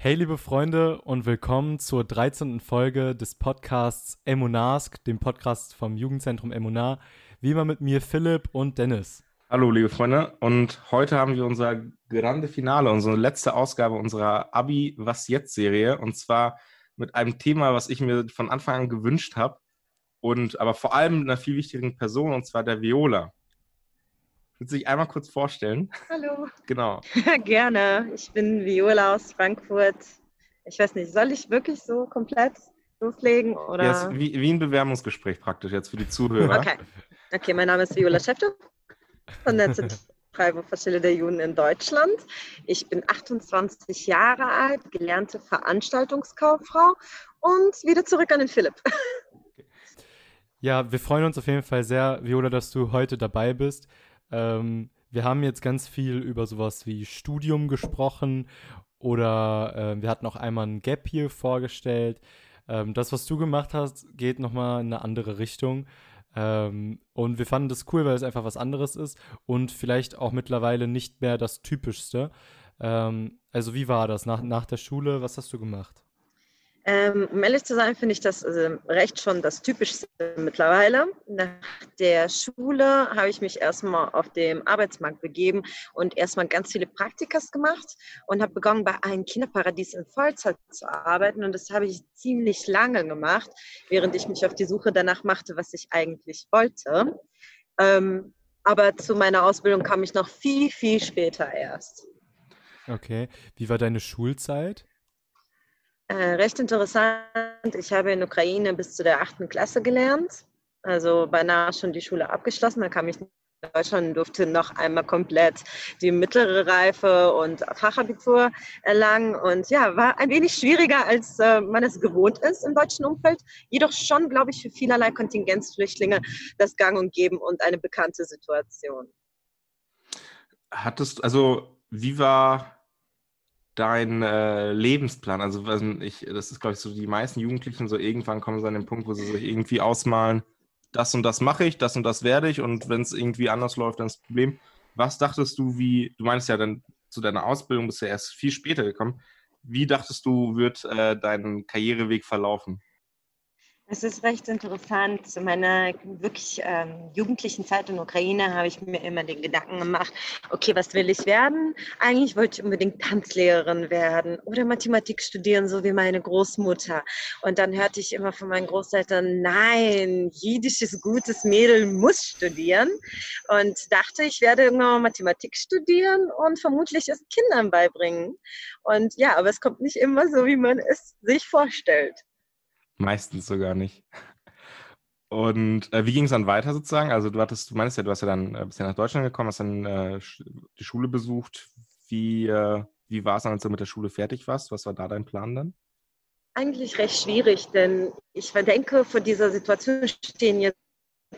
Hey liebe Freunde und willkommen zur 13. Folge des Podcasts Emunask, dem Podcast vom Jugendzentrum Emunar. Wie immer mit mir Philipp und Dennis. Hallo liebe Freunde und heute haben wir unser Grande Finale, unsere letzte Ausgabe unserer Abi Was Jetzt Serie und zwar mit einem Thema, was ich mir von Anfang an gewünscht habe und aber vor allem einer viel wichtigeren Person und zwar der Viola. Willst du dich einmal kurz vorstellen? Hallo. Genau. Gerne. Ich bin Viola aus Frankfurt. Ich weiß nicht, soll ich wirklich so komplett loslegen? Oder? Ja, ist wie, wie ein Bewerbungsgespräch praktisch jetzt für die Zuhörer. Okay. Okay, mein Name ist Viola Schäfte von der Zentralstelle der Juden in Deutschland. Ich bin 28 Jahre alt, gelernte Veranstaltungskauffrau und wieder zurück an den Philipp. Ja, wir freuen uns auf jeden Fall sehr, Viola, dass du heute dabei bist. Ähm, wir haben jetzt ganz viel über sowas wie Studium gesprochen oder äh, wir hatten auch einmal ein Gap hier vorgestellt. Ähm, das, was du gemacht hast, geht nochmal in eine andere Richtung. Ähm, und wir fanden das cool, weil es einfach was anderes ist und vielleicht auch mittlerweile nicht mehr das Typischste. Ähm, also wie war das nach, nach der Schule? Was hast du gemacht? Ähm, um ehrlich zu sein, finde ich das also recht schon das Typischste mittlerweile. Nach der Schule habe ich mich erstmal auf dem Arbeitsmarkt begeben und erstmal ganz viele Praktikas gemacht und habe begonnen, bei einem Kinderparadies in Vollzeit zu arbeiten. Und das habe ich ziemlich lange gemacht, während ich mich auf die Suche danach machte, was ich eigentlich wollte. Ähm, aber zu meiner Ausbildung kam ich noch viel, viel später erst. Okay. Wie war deine Schulzeit? Äh, recht interessant. Ich habe in Ukraine bis zu der achten Klasse gelernt, also beinahe schon die Schule abgeschlossen. Da kam ich nach Deutschland und durfte noch einmal komplett die mittlere Reife und Fachabitur erlangen. Und ja, war ein wenig schwieriger, als äh, man es gewohnt ist im deutschen Umfeld. Jedoch schon, glaube ich, für vielerlei Kontingenzflüchtlinge das Gang und Geben und eine bekannte Situation. Hattest, also, wie war dein äh, Lebensplan? Also ich, das ist, glaube ich, so die meisten Jugendlichen, so irgendwann kommen sie an den Punkt, wo sie sich irgendwie ausmalen, das und das mache ich, das und das werde ich und wenn es irgendwie anders läuft, dann ist das Problem. Was dachtest du, wie, du meinst ja dann zu deiner Ausbildung bist du ja erst viel später gekommen. Wie dachtest du, wird äh, dein Karriereweg verlaufen? Es ist recht interessant. Zu meiner wirklich ähm, jugendlichen Zeit in Ukraine habe ich mir immer den Gedanken gemacht, okay, was will ich werden? Eigentlich wollte ich unbedingt Tanzlehrerin werden oder Mathematik studieren, so wie meine Großmutter. Und dann hörte ich immer von meinen Großeltern, nein, jüdisches gutes Mädel muss studieren. Und dachte, ich werde irgendwann Mathematik studieren und vermutlich es Kindern beibringen. Und ja, aber es kommt nicht immer so, wie man es sich vorstellt. Meistens sogar nicht. Und äh, wie ging es dann weiter sozusagen? Also du hattest, du meinst ja, du hast ja dann äh, bist ja nach Deutschland gekommen, hast dann äh, die Schule besucht. Wie, äh, wie war es dann, als du mit der Schule fertig warst? Was war da dein Plan dann? Eigentlich recht schwierig, denn ich denke, vor dieser Situation stehen jetzt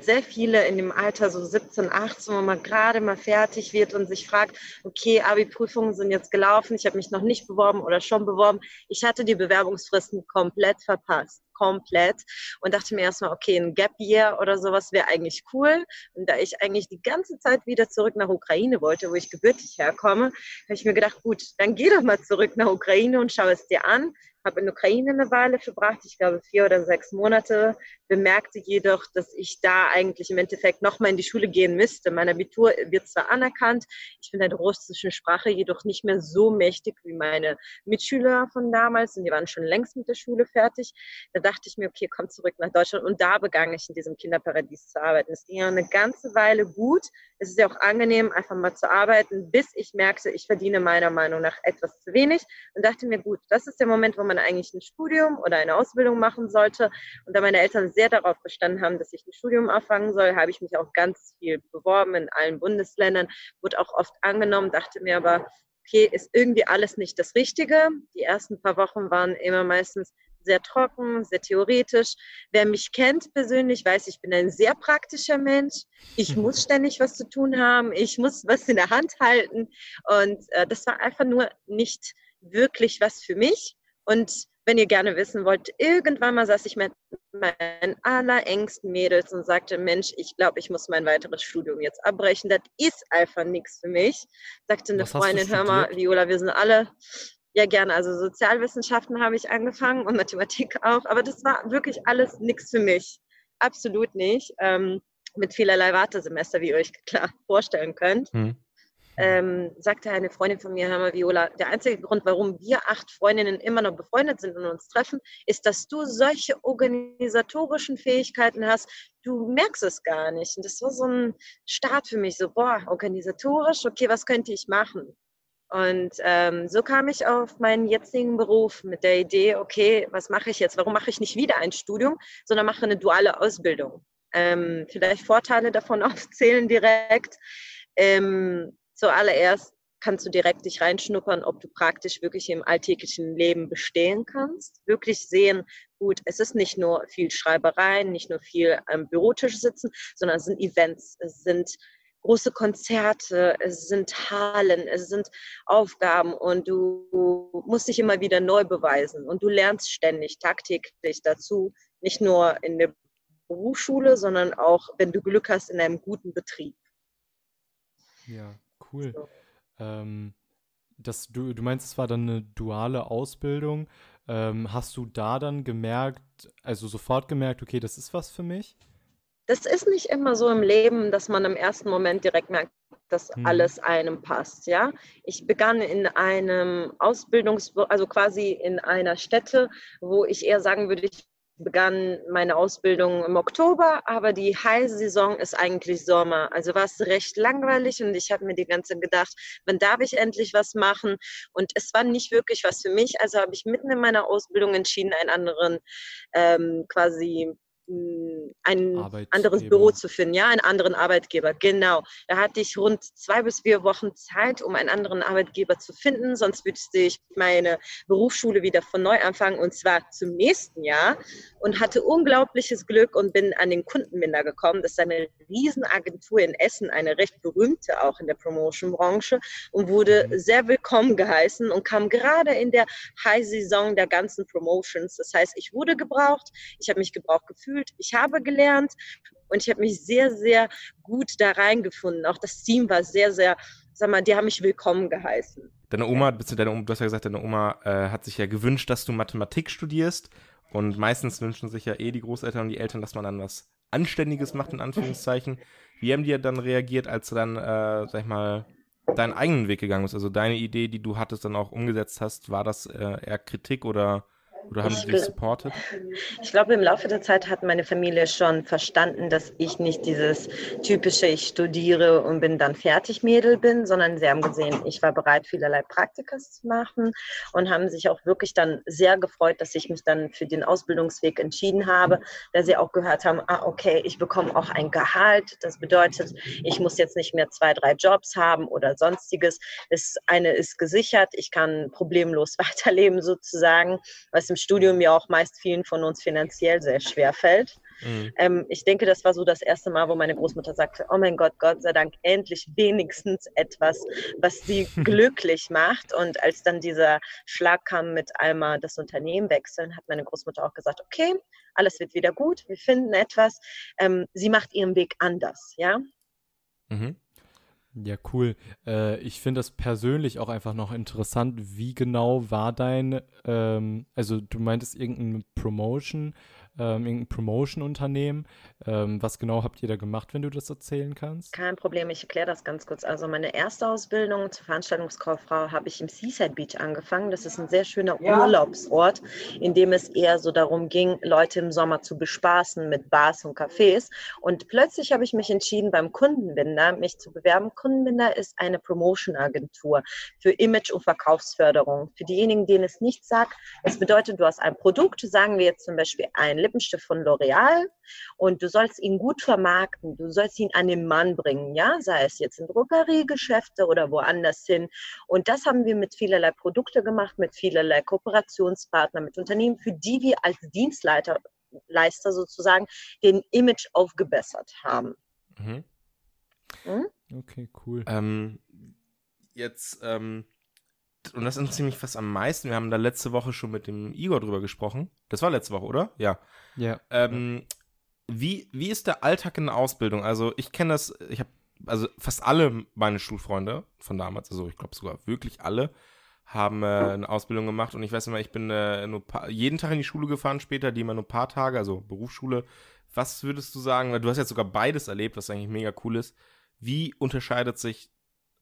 sehr viele in dem Alter, so 17, 18, wo man gerade mal fertig wird und sich fragt, okay, Abi-Prüfungen sind jetzt gelaufen, ich habe mich noch nicht beworben oder schon beworben. Ich hatte die Bewerbungsfristen komplett verpasst komplett und dachte mir erstmal, okay, ein Gap Year oder sowas wäre eigentlich cool. Und da ich eigentlich die ganze Zeit wieder zurück nach Ukraine wollte, wo ich gebürtig herkomme, habe ich mir gedacht, gut, dann geh doch mal zurück nach Ukraine und schau es dir an habe in Ukraine eine Weile verbracht, ich glaube vier oder sechs Monate, bemerkte jedoch, dass ich da eigentlich im Endeffekt nochmal in die Schule gehen müsste. Mein Abitur wird zwar anerkannt, ich bin in der russischen Sprache jedoch nicht mehr so mächtig wie meine Mitschüler von damals und die waren schon längst mit der Schule fertig. Da dachte ich mir, okay, komm zurück nach Deutschland und da begann ich in diesem Kinderparadies zu arbeiten. Es ging ja eine ganze Weile gut. Es ist ja auch angenehm, einfach mal zu arbeiten, bis ich merkte, ich verdiene meiner Meinung nach etwas zu wenig und dachte mir, gut, das ist der Moment, wo man eigentlich ein Studium oder eine Ausbildung machen sollte. Und da meine Eltern sehr darauf bestanden haben, dass ich ein Studium anfangen soll, habe ich mich auch ganz viel beworben in allen Bundesländern, wurde auch oft angenommen, dachte mir aber, okay, ist irgendwie alles nicht das Richtige. Die ersten paar Wochen waren immer meistens sehr trocken, sehr theoretisch. Wer mich kennt persönlich, weiß, ich bin ein sehr praktischer Mensch. Ich muss ständig was zu tun haben. Ich muss was in der Hand halten. Und äh, das war einfach nur nicht wirklich was für mich. Und wenn ihr gerne wissen wollt, irgendwann mal saß ich mit meinen allerengsten Mädels und sagte, Mensch, ich glaube, ich muss mein weiteres Studium jetzt abbrechen. Das ist einfach nichts für mich. Sagte eine Was Freundin, hör mal, Viola, wir sind alle Ja, gerne. Also Sozialwissenschaften habe ich angefangen und Mathematik auch, aber das war wirklich alles nichts für mich. Absolut nicht. Ähm, mit vielerlei Wartesemester, wie ihr euch klar vorstellen könnt. Hm. Ähm, sagte eine Freundin von mir, hör mal, Viola, der einzige Grund, warum wir acht Freundinnen immer noch befreundet sind und uns treffen, ist, dass du solche organisatorischen Fähigkeiten hast. Du merkst es gar nicht. Und das war so ein Start für mich, so, boah, organisatorisch, okay, was könnte ich machen? Und ähm, so kam ich auf meinen jetzigen Beruf mit der Idee, okay, was mache ich jetzt? Warum mache ich nicht wieder ein Studium, sondern mache eine duale Ausbildung? Ähm, vielleicht Vorteile davon aufzählen direkt. Ähm, zuallererst kannst du direkt dich reinschnuppern, ob du praktisch wirklich im alltäglichen Leben bestehen kannst. Wirklich sehen, gut, es ist nicht nur viel Schreibereien, nicht nur viel am Bürotisch sitzen, sondern es sind Events, es sind große Konzerte, es sind Hallen, es sind Aufgaben und du musst dich immer wieder neu beweisen und du lernst ständig, tagtäglich dazu, nicht nur in der Berufsschule, sondern auch, wenn du Glück hast, in einem guten Betrieb. Ja, cool. So. Ähm, das, du, du meinst, es war dann eine duale Ausbildung. Ähm, hast du da dann gemerkt, also sofort gemerkt, okay, das ist was für mich? Das ist nicht immer so im Leben, dass man im ersten Moment direkt merkt, dass hm. alles einem passt. Ja, ich begann in einem Ausbildungs, also quasi in einer Stätte, wo ich eher sagen würde, ich begann meine Ausbildung im Oktober, aber die High-Saison ist eigentlich Sommer. Also war es recht langweilig und ich habe mir die ganze Zeit gedacht, wann darf ich endlich was machen? Und es war nicht wirklich was für mich. Also habe ich mitten in meiner Ausbildung entschieden, einen anderen ähm, quasi ein anderes Büro zu finden, ja, einen anderen Arbeitgeber. Genau. Da hatte ich rund zwei bis vier Wochen Zeit, um einen anderen Arbeitgeber zu finden. Sonst würde ich meine Berufsschule wieder von neu anfangen und zwar zum nächsten Jahr. Und hatte unglaubliches Glück und bin an den Kundenminder gekommen. Das ist eine Riesenagentur in Essen, eine recht berühmte auch in der Promotion-Branche und wurde mhm. sehr willkommen geheißen und kam gerade in der High-Saison der ganzen Promotions. Das heißt, ich wurde gebraucht, ich habe mich gebraucht gefühlt gefühlt, ich habe gelernt und ich habe mich sehr, sehr gut da reingefunden. Auch das Team war sehr, sehr, sag mal, die haben mich willkommen geheißen. Deine Oma, deine, du hast ja gesagt, deine Oma äh, hat sich ja gewünscht, dass du Mathematik studierst. Und meistens wünschen sich ja eh die Großeltern und die Eltern, dass man dann was Anständiges macht, in Anführungszeichen. Wie haben die dann reagiert, als du dann, äh, sag ich mal, deinen eigenen Weg gegangen bist? Also deine Idee, die du hattest, dann auch umgesetzt hast, war das äh, eher Kritik oder oder haben ich sie dich supportet? Ich glaube, im Laufe der Zeit hat meine Familie schon verstanden, dass ich nicht dieses typische, ich studiere und bin dann fertig Mädel bin, sondern sie haben gesehen, ich war bereit, vielerlei Praktikas zu machen und haben sich auch wirklich dann sehr gefreut, dass ich mich dann für den Ausbildungsweg entschieden habe, da sie auch gehört haben, ah, okay, ich bekomme auch ein Gehalt. Das bedeutet, ich muss jetzt nicht mehr zwei, drei Jobs haben oder sonstiges. Das eine ist gesichert, ich kann problemlos weiterleben sozusagen, was im Studium ja auch meist vielen von uns finanziell sehr schwer fällt. Mhm. Ähm, ich denke, das war so das erste Mal, wo meine Großmutter sagte, oh mein Gott, Gott sei Dank, endlich wenigstens etwas, was sie glücklich macht. Und als dann dieser Schlag kam mit einmal das Unternehmen wechseln, hat meine Großmutter auch gesagt, okay, alles wird wieder gut, wir finden etwas. Ähm, sie macht ihren Weg anders, ja. Mhm. Ja, cool. Äh, ich finde das persönlich auch einfach noch interessant. Wie genau war dein, ähm, also du meintest irgendeine Promotion, ähm, irgendein Promotion-Unternehmen. Ähm, was genau habt ihr da gemacht, wenn du das erzählen kannst? Kein Problem, ich erkläre das ganz kurz. Also meine erste Ausbildung zur Veranstaltungskauffrau habe ich im Seaside Beach angefangen. Das ist ein sehr schöner ja. Urlaubsort, in dem es eher so darum ging, Leute im Sommer zu bespaßen mit Bars und Cafés. Und plötzlich habe ich mich entschieden, beim Kundenbinder mich zu bewerben. Kundenbinder ist eine Promotion-Agentur für Image- und Verkaufsförderung. Für diejenigen, denen es nicht sagt, es bedeutet, du hast ein Produkt, sagen wir jetzt zum Beispiel ein Lippenstift von L'Oreal und du sollst ihn gut vermarkten, du sollst ihn an den Mann bringen, ja, sei es jetzt in Drogeriegeschäfte oder woanders hin. Und das haben wir mit vielerlei Produkte gemacht, mit vielerlei Kooperationspartnern, mit Unternehmen, für die wir als Dienstleister Leister sozusagen den Image aufgebessert haben. Mhm. Hm? Okay, cool. Ähm, jetzt ähm, und das interessiert mich fast am meisten. Wir haben da letzte Woche schon mit dem Igor drüber gesprochen. Das war letzte Woche, oder? Ja. Ja. Ähm, wie, wie ist der Alltag in der Ausbildung? Also, ich kenne das, ich habe, also fast alle meine Schulfreunde von damals, also ich glaube sogar wirklich alle, haben äh, eine Ausbildung gemacht und ich weiß immer, ich bin äh, nur paar, jeden Tag in die Schule gefahren später, die immer nur ein paar Tage, also Berufsschule. Was würdest du sagen, du hast jetzt sogar beides erlebt, was eigentlich mega cool ist. Wie unterscheidet sich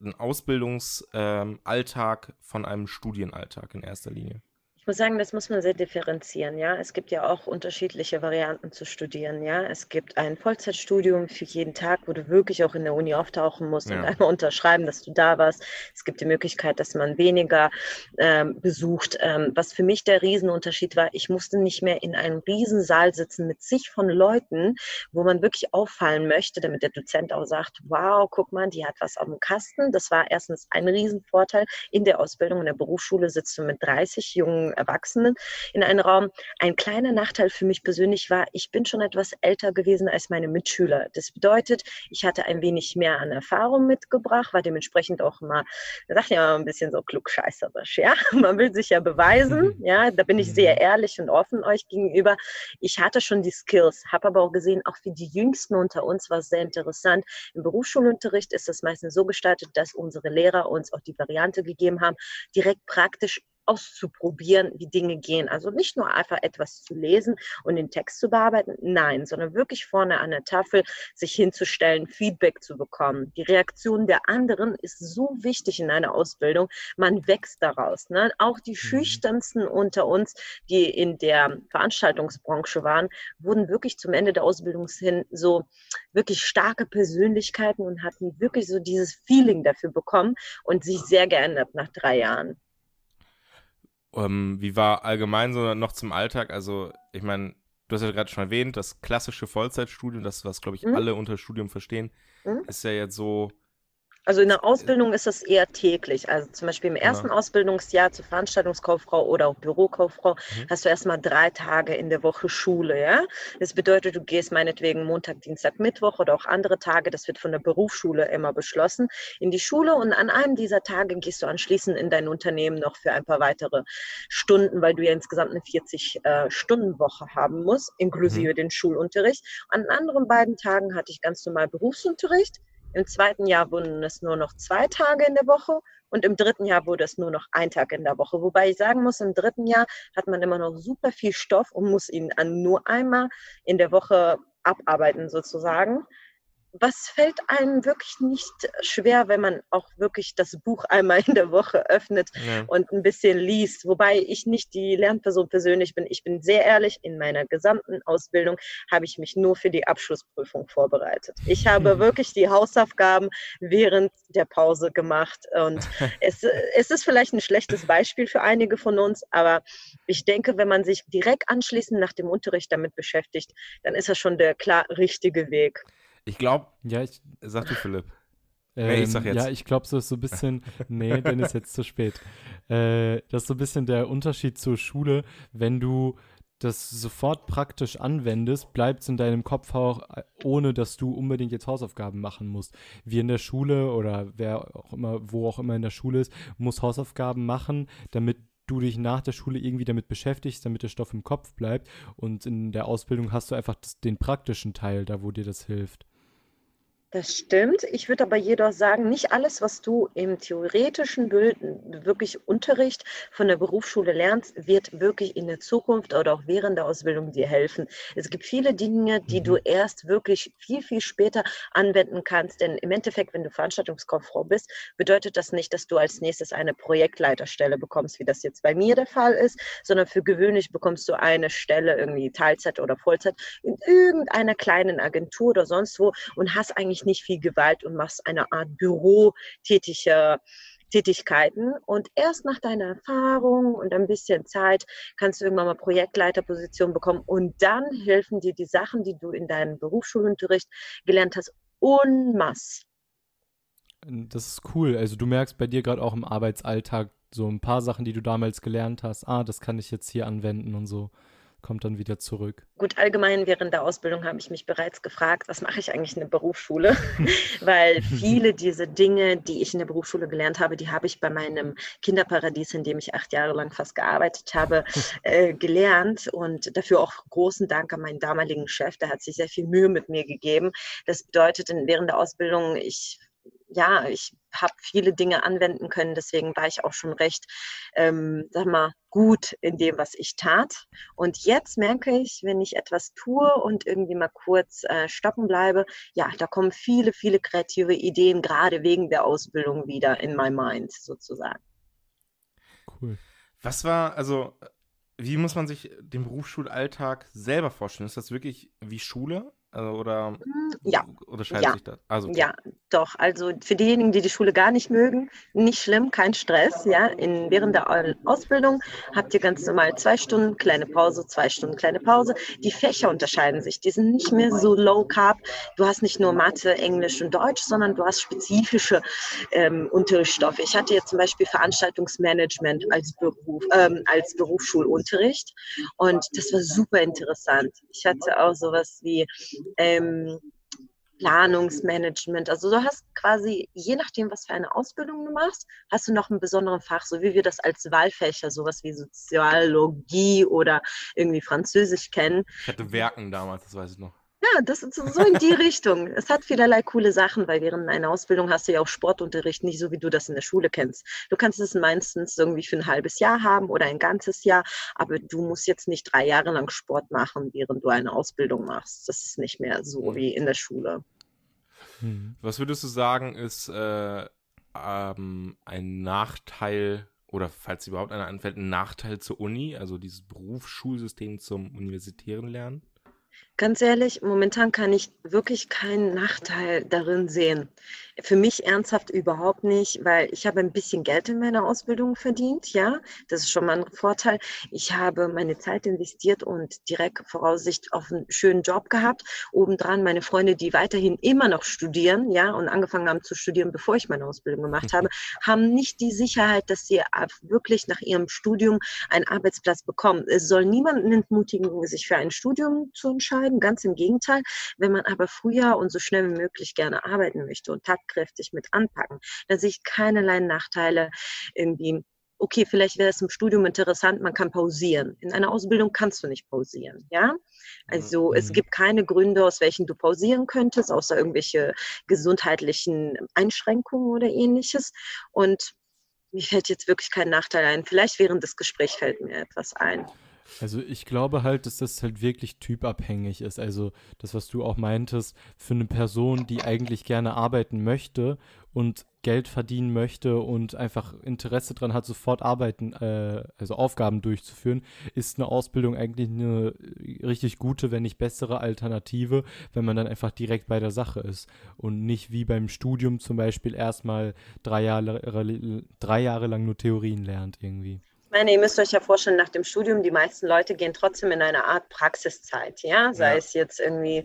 ein Ausbildungsalltag ähm, von einem Studienalltag in erster Linie? Muss sagen, das muss man sehr differenzieren. Ja, es gibt ja auch unterschiedliche Varianten zu studieren. Ja, es gibt ein Vollzeitstudium für jeden Tag, wo du wirklich auch in der Uni auftauchen musst ja. und einmal unterschreiben, dass du da warst. Es gibt die Möglichkeit, dass man weniger ähm, besucht. Ähm, was für mich der Riesenunterschied war, ich musste nicht mehr in einem Riesensaal sitzen mit zig von Leuten, wo man wirklich auffallen möchte, damit der Dozent auch sagt, wow, guck mal, die hat was auf dem Kasten. Das war erstens ein Riesenvorteil. In der Ausbildung in der Berufsschule sitzt du mit 30 jungen Erwachsenen in einen Raum. Ein kleiner Nachteil für mich persönlich war, ich bin schon etwas älter gewesen als meine Mitschüler. Das bedeutet, ich hatte ein wenig mehr an Erfahrung mitgebracht, war dementsprechend auch da sagt ja ein bisschen so klugscheißerisch, ja. Man will sich ja beweisen, mhm. ja. Da bin ich sehr mhm. ehrlich und offen euch gegenüber. Ich hatte schon die Skills, habe aber auch gesehen, auch für die Jüngsten unter uns war es sehr interessant. Im Berufsschulunterricht ist das meistens so gestaltet, dass unsere Lehrer uns auch die Variante gegeben haben, direkt praktisch auszuprobieren, wie Dinge gehen. Also nicht nur einfach etwas zu lesen und den Text zu bearbeiten, nein, sondern wirklich vorne an der Tafel sich hinzustellen, Feedback zu bekommen. Die Reaktion der anderen ist so wichtig in einer Ausbildung. Man wächst daraus. Ne? Auch die mhm. schüchternsten unter uns, die in der Veranstaltungsbranche waren, wurden wirklich zum Ende der Ausbildung hin so wirklich starke Persönlichkeiten und hatten wirklich so dieses Feeling dafür bekommen und sich sehr geändert nach drei Jahren. Ähm, wie war allgemein so noch zum Alltag? Also, ich meine, du hast ja gerade schon erwähnt, das klassische Vollzeitstudium, das, was, glaube ich, mhm. alle unter Studium verstehen, mhm. ist ja jetzt so also in der Ausbildung ist es eher täglich. Also zum Beispiel im ersten ja. Ausbildungsjahr zur Veranstaltungskauffrau oder auch Bürokauffrau mhm. hast du erstmal drei Tage in der Woche Schule. Ja? Das bedeutet, du gehst meinetwegen Montag, Dienstag, Mittwoch oder auch andere Tage, das wird von der Berufsschule immer beschlossen, in die Schule und an einem dieser Tage gehst du anschließend in dein Unternehmen noch für ein paar weitere Stunden, weil du ja insgesamt eine 40-Stunden-Woche äh, haben musst, inklusive mhm. den Schulunterricht. An anderen beiden Tagen hatte ich ganz normal Berufsunterricht im zweiten Jahr wurden es nur noch zwei Tage in der Woche und im dritten Jahr wurde es nur noch ein Tag in der Woche. Wobei ich sagen muss, im dritten Jahr hat man immer noch super viel Stoff und muss ihn nur einmal in der Woche abarbeiten sozusagen was fällt einem wirklich nicht schwer, wenn man auch wirklich das Buch einmal in der Woche öffnet ja. und ein bisschen liest. Wobei ich nicht die Lernperson persönlich bin. Ich bin sehr ehrlich, in meiner gesamten Ausbildung habe ich mich nur für die Abschlussprüfung vorbereitet. Ich habe mhm. wirklich die Hausaufgaben während der Pause gemacht. Und es, es ist vielleicht ein schlechtes Beispiel für einige von uns, aber ich denke, wenn man sich direkt anschließend nach dem Unterricht damit beschäftigt, dann ist das schon der klar richtige Weg. Ich glaube, ja, ich. Sag du, Philipp. Ähm, nee, ich sag jetzt. Ja, ich glaube, so ist so ein bisschen. nee, dann ist jetzt zu spät. Äh, das ist so ein bisschen der Unterschied zur Schule. Wenn du das sofort praktisch anwendest, bleibt es in deinem Kopf auch, ohne dass du unbedingt jetzt Hausaufgaben machen musst. Wie in der Schule oder wer auch immer, wo auch immer in der Schule ist, muss Hausaufgaben machen, damit du dich nach der Schule irgendwie damit beschäftigst, damit der Stoff im Kopf bleibt. Und in der Ausbildung hast du einfach das, den praktischen Teil, da wo dir das hilft. Das stimmt. Ich würde aber jedoch sagen, nicht alles, was du im theoretischen Bild, wirklich Unterricht von der Berufsschule lernst, wird wirklich in der Zukunft oder auch während der Ausbildung dir helfen. Es gibt viele Dinge, die du mhm. erst wirklich viel, viel später anwenden kannst. Denn im Endeffekt, wenn du Veranstaltungskauffrau bist, bedeutet das nicht, dass du als nächstes eine Projektleiterstelle bekommst, wie das jetzt bei mir der Fall ist, sondern für gewöhnlich bekommst du eine Stelle, irgendwie Teilzeit oder Vollzeit, in irgendeiner kleinen Agentur oder sonst wo und hast eigentlich eigentlich nicht viel Gewalt und machst eine Art Bürotätige Tätigkeiten. Und erst nach deiner Erfahrung und ein bisschen Zeit kannst du irgendwann mal Projektleiterposition bekommen. Und dann helfen dir die Sachen, die du in deinem Berufsschulunterricht gelernt hast, unmass. Das ist cool. Also du merkst bei dir gerade auch im Arbeitsalltag so ein paar Sachen, die du damals gelernt hast. Ah, das kann ich jetzt hier anwenden und so kommt dann wieder zurück? Gut, allgemein während der Ausbildung habe ich mich bereits gefragt, was mache ich eigentlich in der Berufsschule? Weil viele dieser Dinge, die ich in der Berufsschule gelernt habe, die habe ich bei meinem Kinderparadies, in dem ich acht Jahre lang fast gearbeitet habe, äh, gelernt. Und dafür auch großen Dank an meinen damaligen Chef, der hat sich sehr viel Mühe mit mir gegeben. Das bedeutet, während der Ausbildung, ich ja, ich habe viele Dinge anwenden können, deswegen war ich auch schon recht, ähm, sag mal, gut in dem, was ich tat. Und jetzt merke ich, wenn ich etwas tue und irgendwie mal kurz äh, stoppen bleibe, ja, da kommen viele, viele kreative Ideen, gerade wegen der Ausbildung wieder in my mind sozusagen. Cool. Was war, also, wie muss man sich den Berufsschulalltag selber vorstellen? Ist das wirklich wie Schule? Also, oder hm, ja. unterscheidet ja. sich das? Also, okay. Ja, doch. Also für diejenigen, die die Schule gar nicht mögen, nicht schlimm, kein Stress. Ja, in, während der Ausbildung habt ihr ganz normal zwei Stunden kleine Pause, zwei Stunden kleine Pause. Die Fächer unterscheiden sich. Die sind nicht mehr so low carb. Du hast nicht nur Mathe, Englisch und Deutsch, sondern du hast spezifische ähm, Unterrichtsstoffe. Ich hatte jetzt zum Beispiel Veranstaltungsmanagement als Beruf, ähm, als Berufsschulunterricht und das war super interessant. Ich hatte auch sowas wie ähm, Planungsmanagement. Also du hast quasi, je nachdem, was für eine Ausbildung du machst, hast du noch einen besonderen Fach, so wie wir das als Wahlfächer, sowas wie Soziologie oder irgendwie Französisch kennen. Ich hatte Werken damals, das weiß ich noch. Ja, das ist so in die Richtung. Es hat vielerlei coole Sachen, weil während einer Ausbildung hast du ja auch Sportunterricht, nicht so wie du das in der Schule kennst. Du kannst es meistens irgendwie für ein halbes Jahr haben oder ein ganzes Jahr, aber du musst jetzt nicht drei Jahre lang Sport machen, während du eine Ausbildung machst. Das ist nicht mehr so wie in der Schule. Hm. Was würdest du sagen, ist äh, ähm, ein Nachteil oder falls überhaupt einer anfällt, ein Nachteil zur Uni, also dieses Berufsschulsystem zum universitären Lernen? Ganz ehrlich, momentan kann ich wirklich keinen Nachteil darin sehen. Für mich ernsthaft überhaupt nicht, weil ich habe ein bisschen Geld in meiner Ausbildung verdient, ja. Das ist schon mal ein Vorteil. Ich habe meine Zeit investiert und direkt Voraussicht auf einen schönen Job gehabt. Obendran meine Freunde, die weiterhin immer noch studieren, ja, und angefangen haben zu studieren, bevor ich meine Ausbildung gemacht habe, haben nicht die Sicherheit, dass sie wirklich nach ihrem Studium einen Arbeitsplatz bekommen. Es soll niemanden entmutigen, sich für ein Studium zu entscheiden. Ganz im Gegenteil. Wenn man aber früher und so schnell wie möglich gerne arbeiten möchte und tatkräftig mit anpacken, dann sehe ich keinerlei Nachteile irgendwie okay, vielleicht wäre es im Studium interessant, man kann pausieren. In einer Ausbildung kannst du nicht pausieren, ja? Also mhm. es gibt keine Gründe, aus welchen du pausieren könntest, außer irgendwelche gesundheitlichen Einschränkungen oder ähnliches. Und mir fällt jetzt wirklich kein Nachteil ein. Vielleicht während des Gesprächs fällt mir etwas ein. Also ich glaube halt, dass das halt wirklich typabhängig ist. Also das, was du auch meintest, für eine Person, die eigentlich gerne arbeiten möchte und Geld verdienen möchte und einfach Interesse daran hat, sofort arbeiten, äh, also Aufgaben durchzuführen, ist eine Ausbildung eigentlich eine richtig gute, wenn nicht bessere Alternative, wenn man dann einfach direkt bei der Sache ist und nicht wie beim Studium zum Beispiel erstmal drei Jahre, drei Jahre lang nur Theorien lernt irgendwie. Ich meine, ihr müsst euch ja vorstellen, nach dem Studium, die meisten Leute gehen trotzdem in eine Art Praxiszeit, ja, sei ja. es jetzt irgendwie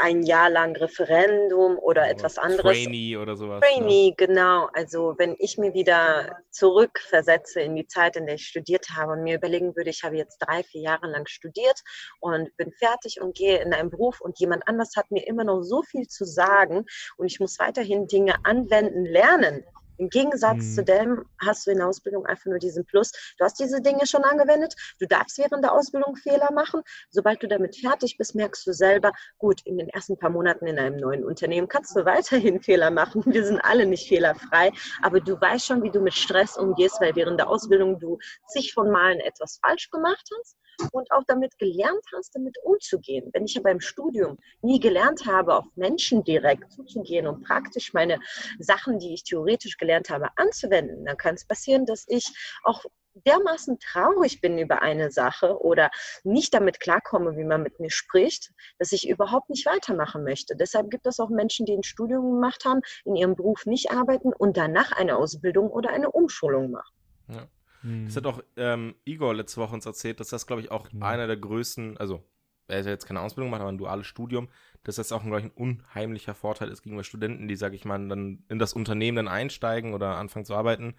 ein Jahr lang Referendum oder, oder etwas anderes. Trainee oder sowas. Trainee, ne? genau. Also wenn ich mir wieder zurückversetze in die Zeit, in der ich studiert habe und mir überlegen würde, ich habe jetzt drei, vier Jahre lang studiert und bin fertig und gehe in einen Beruf und jemand anders hat mir immer noch so viel zu sagen und ich muss weiterhin Dinge anwenden, lernen im Gegensatz mhm. zu dem hast du in der Ausbildung einfach nur diesen Plus. Du hast diese Dinge schon angewendet. Du darfst während der Ausbildung Fehler machen. Sobald du damit fertig bist, merkst du selber, gut, in den ersten paar Monaten in einem neuen Unternehmen kannst du weiterhin Fehler machen. Wir sind alle nicht fehlerfrei, aber du weißt schon, wie du mit Stress umgehst, weil während der Ausbildung du zig von Malen etwas falsch gemacht hast und auch damit gelernt hast, damit umzugehen. Wenn ich aber im Studium nie gelernt habe, auf Menschen direkt zuzugehen und praktisch meine Sachen, die ich theoretisch gelernt habe, anzuwenden, dann kann es passieren, dass ich auch dermaßen traurig bin über eine Sache oder nicht damit klarkomme, wie man mit mir spricht, dass ich überhaupt nicht weitermachen möchte. Deshalb gibt es auch Menschen, die ein Studium gemacht haben, in ihrem Beruf nicht arbeiten und danach eine Ausbildung oder eine Umschulung machen. Ja. Hm. Das hat auch ähm, Igor letzte Woche uns erzählt, dass das, glaube ich, auch genau. einer der größten, also ja jetzt keine Ausbildung gemacht, aber ein duales Studium, dass das auch, ich, ein unheimlicher Vorteil ist gegenüber Studenten, die, sage ich mal, dann in das Unternehmen dann einsteigen oder anfangen zu arbeiten,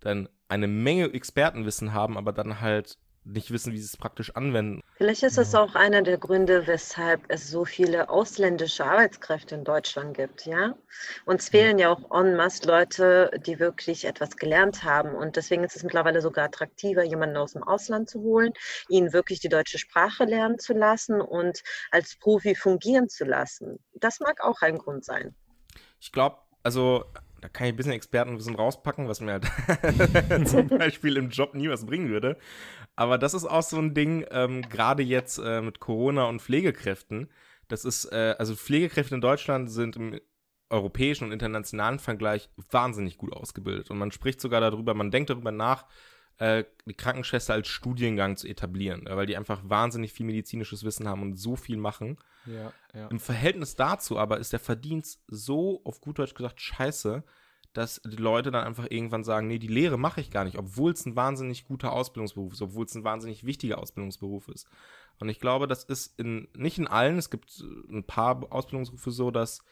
dann eine Menge Expertenwissen haben, aber dann halt nicht wissen, wie sie es praktisch anwenden. Vielleicht ist es auch einer der Gründe, weshalb es so viele ausländische Arbeitskräfte in Deutschland gibt, ja. Uns fehlen ja auch en masse Leute, die wirklich etwas gelernt haben. Und deswegen ist es mittlerweile sogar attraktiver, jemanden aus dem Ausland zu holen, ihn wirklich die deutsche Sprache lernen zu lassen und als Profi fungieren zu lassen. Das mag auch ein Grund sein. Ich glaube, also da kann ich ein bisschen Expertenwissen rauspacken, was mir halt zum Beispiel im Job nie was bringen würde. Aber das ist auch so ein Ding, ähm, gerade jetzt äh, mit Corona und Pflegekräften. Das ist, äh, also Pflegekräfte in Deutschland sind im europäischen und internationalen Vergleich wahnsinnig gut ausgebildet. Und man spricht sogar darüber, man denkt darüber nach, äh, die Krankenschwester als Studiengang zu etablieren, weil die einfach wahnsinnig viel medizinisches Wissen haben und so viel machen. Ja, ja. Im Verhältnis dazu aber ist der Verdienst so, auf gut Deutsch gesagt, scheiße, dass die Leute dann einfach irgendwann sagen, nee, die Lehre mache ich gar nicht, obwohl es ein wahnsinnig guter Ausbildungsberuf ist, obwohl es ein wahnsinnig wichtiger Ausbildungsberuf ist. Und ich glaube, das ist in, nicht in allen, es gibt ein paar Ausbildungsberufe so, dass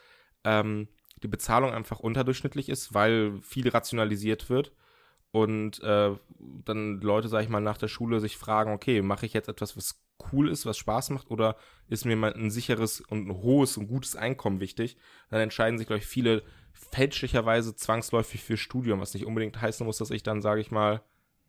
ähm, die Bezahlung einfach unterdurchschnittlich ist, weil viel rationalisiert wird und äh, dann Leute, sag ich mal, nach der Schule sich fragen, okay, mache ich jetzt etwas, was cool ist, was Spaß macht, oder ist mir mal ein sicheres und ein hohes und gutes Einkommen wichtig? Dann entscheiden sich, glaube ich, viele fälschlicherweise zwangsläufig für Studium, was nicht unbedingt heißen muss, dass ich dann, sage ich mal,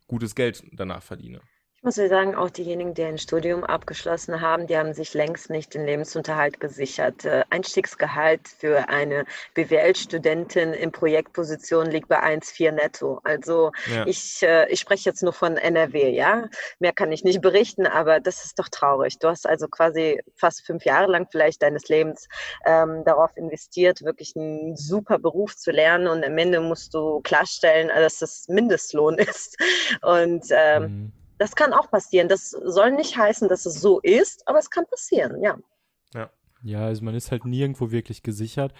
gutes Geld danach verdiene. Ich muss sagen, auch diejenigen, die ein Studium abgeschlossen haben, die haben sich längst nicht den Lebensunterhalt gesichert. Äh, Einstiegsgehalt für eine BWL-Studentin in Projektposition liegt bei 1,4 netto. Also ja. ich, äh, ich spreche jetzt nur von NRW, ja. Mehr kann ich nicht berichten, aber das ist doch traurig. Du hast also quasi fast fünf Jahre lang vielleicht deines Lebens ähm, darauf investiert, wirklich einen super Beruf zu lernen und am Ende musst du klarstellen, dass das Mindestlohn ist. Und ähm, mhm das kann auch passieren. Das soll nicht heißen, dass es so ist, aber es kann passieren, ja. Ja, ja also man ist halt nirgendwo wirklich gesichert.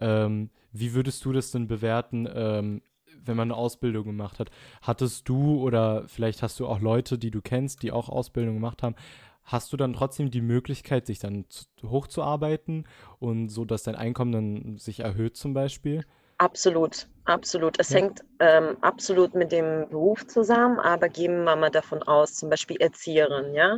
Ähm, wie würdest du das denn bewerten, ähm, wenn man eine Ausbildung gemacht hat? Hattest du oder vielleicht hast du auch Leute, die du kennst, die auch Ausbildung gemacht haben, hast du dann trotzdem die Möglichkeit, sich dann hochzuarbeiten und so, dass dein Einkommen dann sich erhöht zum Beispiel? Absolut, absolut. Es ja. hängt ähm, absolut mit dem Beruf zusammen, aber gehen wir mal davon aus, zum Beispiel Erzieherin, ja.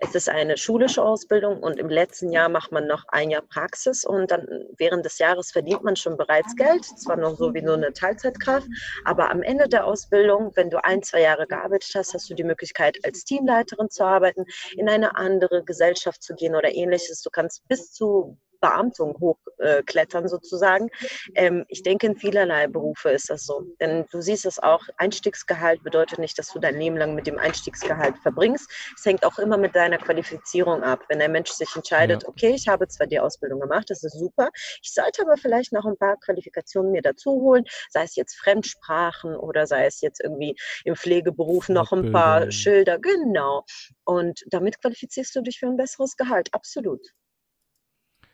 Es ist eine schulische Ausbildung und im letzten Jahr macht man noch ein Jahr Praxis und dann während des Jahres verdient man schon bereits Geld, zwar noch so wie nur eine Teilzeitkraft, aber am Ende der Ausbildung, wenn du ein, zwei Jahre gearbeitet hast, hast du die Möglichkeit, als Teamleiterin zu arbeiten, in eine andere Gesellschaft zu gehen oder ähnliches. Du kannst bis zu Beamtung hochklettern äh, sozusagen. Ähm, ich denke, in vielerlei Berufe ist das so. Denn du siehst es auch, Einstiegsgehalt bedeutet nicht, dass du dein Leben lang mit dem Einstiegsgehalt verbringst. Es hängt auch immer mit deiner Qualifizierung ab. Wenn der Mensch sich entscheidet, ja. okay, ich habe zwar die Ausbildung gemacht, das ist super, ich sollte aber vielleicht noch ein paar Qualifikationen mir dazu holen, sei es jetzt Fremdsprachen oder sei es jetzt irgendwie im Pflegeberuf noch ein paar Schilder, genau. Und damit qualifizierst du dich für ein besseres Gehalt, absolut.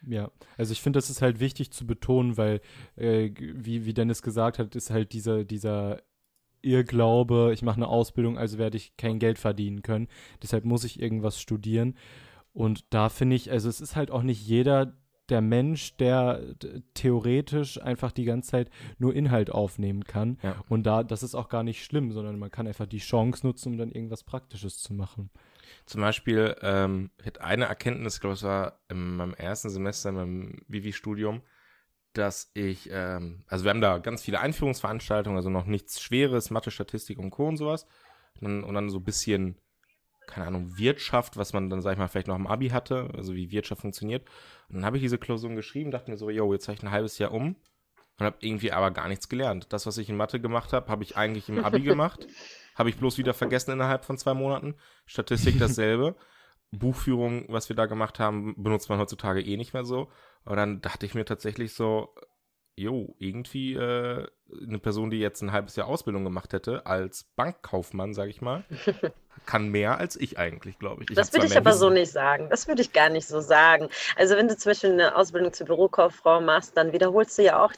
Ja, also ich finde, das ist halt wichtig zu betonen, weil, äh, wie, wie Dennis gesagt hat, ist halt dieser, dieser Irrglaube, ich mache eine Ausbildung, also werde ich kein Geld verdienen können. Deshalb muss ich irgendwas studieren. Und da finde ich, also es ist halt auch nicht jeder der Mensch, der theoretisch einfach die ganze Zeit nur Inhalt aufnemen kann. Ja. Und da, das ist auch gar nicht schlimm, sondern man kann einfach die Chance nutzen, um dann irgendwas Praktisches zu machen. Zum Beispiel, ähm, ich hatte eine Erkenntnis, ich glaube, es war in meinem ersten Semester in meinem Vivi-Studium, dass ich, ähm, also wir haben da ganz viele Einführungsveranstaltungen, also noch nichts Schweres, Mathe, Statistik und Co. und sowas. Und dann, und dann so ein bisschen, keine Ahnung, Wirtschaft, was man dann, sag ich mal, vielleicht noch im Abi hatte, also wie Wirtschaft funktioniert. Und dann habe ich diese Klausuren geschrieben, dachte mir so, yo, jetzt habe ich ein halbes Jahr um und habe irgendwie aber gar nichts gelernt. Das, was ich in Mathe gemacht habe, habe ich eigentlich im Abi gemacht. Habe ich bloß wieder vergessen innerhalb von zwei Monaten. Statistik dasselbe. Buchführung, was wir da gemacht haben, benutzt man heutzutage eh nicht mehr so. Und dann dachte ich mir tatsächlich so, jo, irgendwie äh, eine Person, die jetzt ein halbes Jahr Ausbildung gemacht hätte, als Bankkaufmann, sage ich mal, kann mehr als ich eigentlich, glaube ich. ich. Das würde ich aber Wissen. so nicht sagen. Das würde ich gar nicht so sagen. Also wenn du zum Beispiel eine Ausbildung zur Bürokauffrau machst, dann wiederholst du ja auch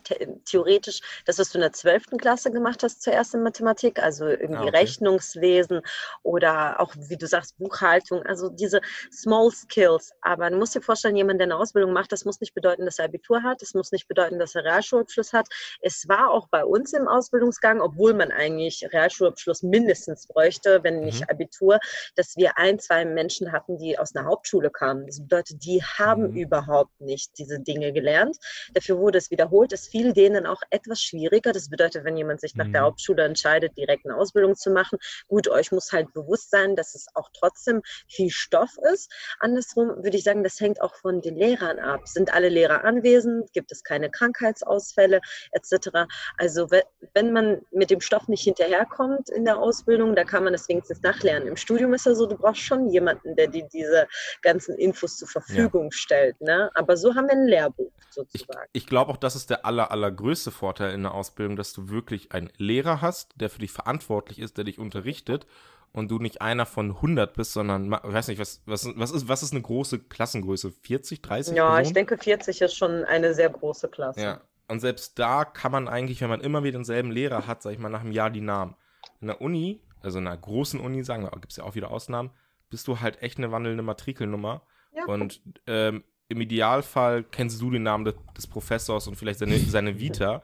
theoretisch das, was du in der 12. Klasse gemacht hast, zuerst in Mathematik, also irgendwie ah, okay. Rechnungswesen oder auch, wie du sagst, Buchhaltung, also diese Small Skills. Aber du musst dir vorstellen, jemand, der eine Ausbildung macht, das muss nicht bedeuten, dass er Abitur hat, das muss nicht bedeuten, dass er Realschulabschluss hat. Es war auch bei bei uns im Ausbildungsgang, obwohl man eigentlich Realschulabschluss mindestens bräuchte, wenn nicht Mhm. Abitur, dass wir ein, zwei Menschen hatten, die aus einer Hauptschule kamen. Das bedeutet, die haben Mhm. überhaupt nicht diese Dinge gelernt. Dafür wurde es wiederholt. Es fiel denen auch etwas schwieriger. Das bedeutet, wenn jemand sich nach der Mhm. Hauptschule entscheidet, direkt eine Ausbildung zu machen, gut, euch muss halt bewusst sein, dass es auch trotzdem viel Stoff ist. Andersrum würde ich sagen, das hängt auch von den Lehrern ab. Sind alle Lehrer anwesend? Gibt es keine Krankheitsausfälle etc.? Also we- wenn man mit dem Stoff nicht hinterherkommt in der Ausbildung, da kann man das wenigstens nachlernen. Im Studium ist ja so, du brauchst schon jemanden, der dir diese ganzen Infos zur Verfügung stellt. Ne? Aber so haben wir ein Lehrbuch Ich, sozusagen. ich glaube auch, das ist der aller, allergrößte Vorteil in der Ausbildung, dass du wirklich einen Lehrer hast, der für dich verantwortlich ist, der dich unterrichtet und du nicht einer von 100 bist, sondern, ich weiß nicht, was, was, was, ist, was ist eine große Klassengröße? 40, 30 Ja, Personen? ich denke, 40 ist schon eine sehr große Klasse. Ja, und selbst da kann man eigentlich, wenn man immer wieder denselben Lehrer hat, sag ich mal, nach einem Jahr die Namen. In der Uni, also in einer großen Uni, sagen wir, gibt es ja auch wieder Ausnahmen, bist du halt echt eine wandelnde Matrikelnummer. Ja, Und ähm, im Idealfall kennst du den Namen des, des Professors und vielleicht seine, seine Vita.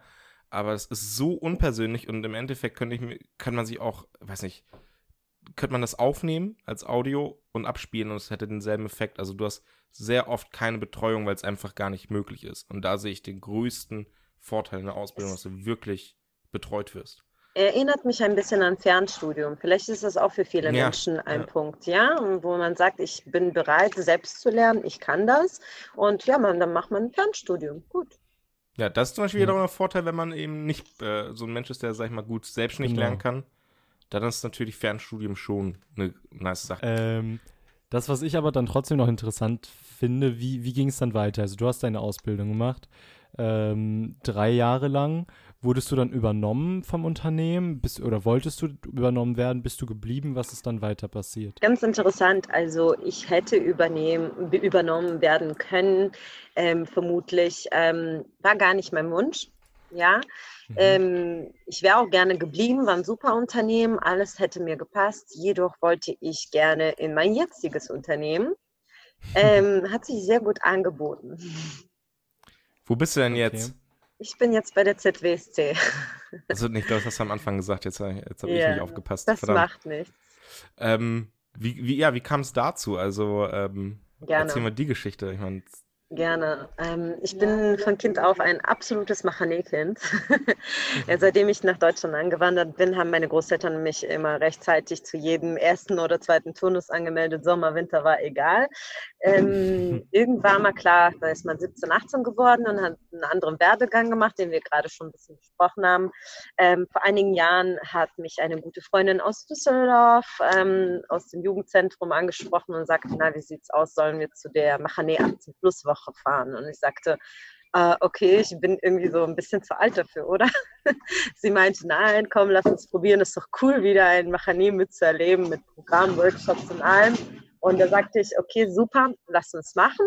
Aber es ist so unpersönlich und im Endeffekt könnte ich, kann man sich auch, weiß nicht, könnte man das aufnehmen als Audio und abspielen und es hätte denselben Effekt. Also du hast sehr oft keine Betreuung, weil es einfach gar nicht möglich ist. Und da sehe ich den größten Vorteil in der Ausbildung, dass du wirklich betreut wirst. Erinnert mich ein bisschen an Fernstudium. Vielleicht ist das auch für viele Ja, Menschen ein ja. Punkt, ja, wo man sagt, ich bin bereit, selbst zu lernen, ich kann das. Und ja, man, dann macht man ein Fernstudium. Gut. Ja, das ist zum Beispiel Ja. wiederum ein Vorteil, wenn man eben nicht äh, so ein Mensch ist, der, sag ich mal, gut selbstständig Genau. lernen kann. Dann ist natürlich Fernstudium schon eine nice Sache. Ähm, das, was ich aber dann trotzdem noch interessant finde, wie, wie ging es dann weiter? Also du hast deine Ausbildung gemacht, ähm, drei Jahre lang. Wurdest du dann übernommen vom Unternehmen? Bist, oder wolltest du übernommen werden? Bist du geblieben? Was ist dann weiter passiert? Ganz interessant. Also ich hätte übernehmen, be- übernommen werden können, ähm, vermutlich. Ähm, war gar nicht mein Wunsch. Ja, Mhm. Ähm, ich wäre auch gerne geblieben, war ein super Unternehmen, alles hätte mir gepasst. Jedoch wollte ich gerne in mein jetziges Unternehmen. Ähm, hat sich sehr gut angeboten. Wo bist du denn Okay. jetzt? Ich bin jetzt bei der ZWSC. Also nicht, das hast du am Anfang gesagt, jetzt, ich- jetzt habe ich Ja, nicht aufgepasst. Das Verdammt. macht nichts. Ähm, wie, wie, ja, wie kam es dazu? Also, ähm, Gerne. erzähl mal die Geschichte. Ich meine, Gerne. Ähm, ich bin von Kind auf ein absolutes Machané-Kind. ja, seitdem ich nach Deutschland angewandert bin, haben meine Großeltern mich immer rechtzeitig zu jedem ersten oder zweiten Turnus angemeldet. Sommer, Winter war egal. Ähm, irgendwann mal klar, da ist man 17, 18 geworden und hat einen anderen Werdegang gemacht, den wir gerade schon ein bisschen besprochen haben. Ähm, vor einigen Jahren hat mich eine gute Freundin aus Düsseldorf, ähm, aus dem Jugendzentrum angesprochen und sagte, na, wie sieht's aus, sollen wir zu der Machané 18 Plus Woche fahren? Und ich sagte, äh, okay, ich bin irgendwie so ein bisschen zu alt dafür, oder? Sie meinte, nein, komm, lass uns probieren, ist doch cool, wieder ein Machané mitzuerleben mit Programm, Workshops und allem. Und da sagte ich, okay, super, lass uns machen.